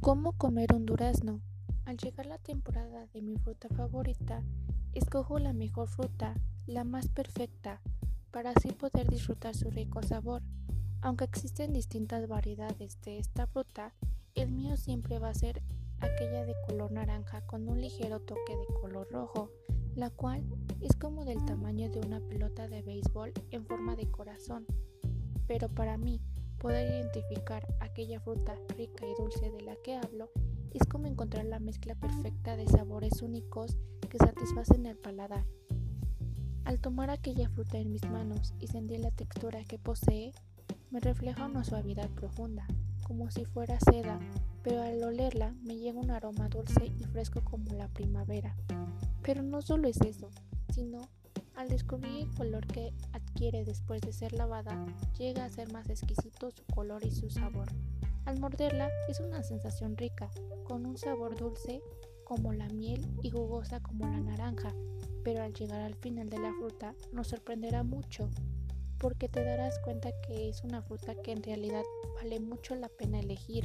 ¿Cómo comer un durazno? Al llegar la temporada de mi fruta favorita, escojo la mejor fruta, la más perfecta, para así poder disfrutar su rico sabor. Aunque existen distintas variedades de esta fruta, el mío siempre va a ser aquella de color naranja con un ligero toque de color rojo, la cual es como del tamaño de una pelota de béisbol en forma de corazón. Pero para mí, Poder identificar aquella fruta rica y dulce de la que hablo es como encontrar la mezcla perfecta de sabores únicos que satisfacen el paladar. Al tomar aquella fruta en mis manos y sentir la textura que posee, me refleja una suavidad profunda, como si fuera seda, pero al olerla me llega un aroma dulce y fresco como la primavera. Pero no solo es eso, sino al descubrir el color que adquiere después de ser lavada, llega a ser más exquisito su color y su sabor. Al morderla es una sensación rica, con un sabor dulce como la miel y jugosa como la naranja, pero al llegar al final de la fruta nos sorprenderá mucho, porque te darás cuenta que es una fruta que en realidad vale mucho la pena elegir.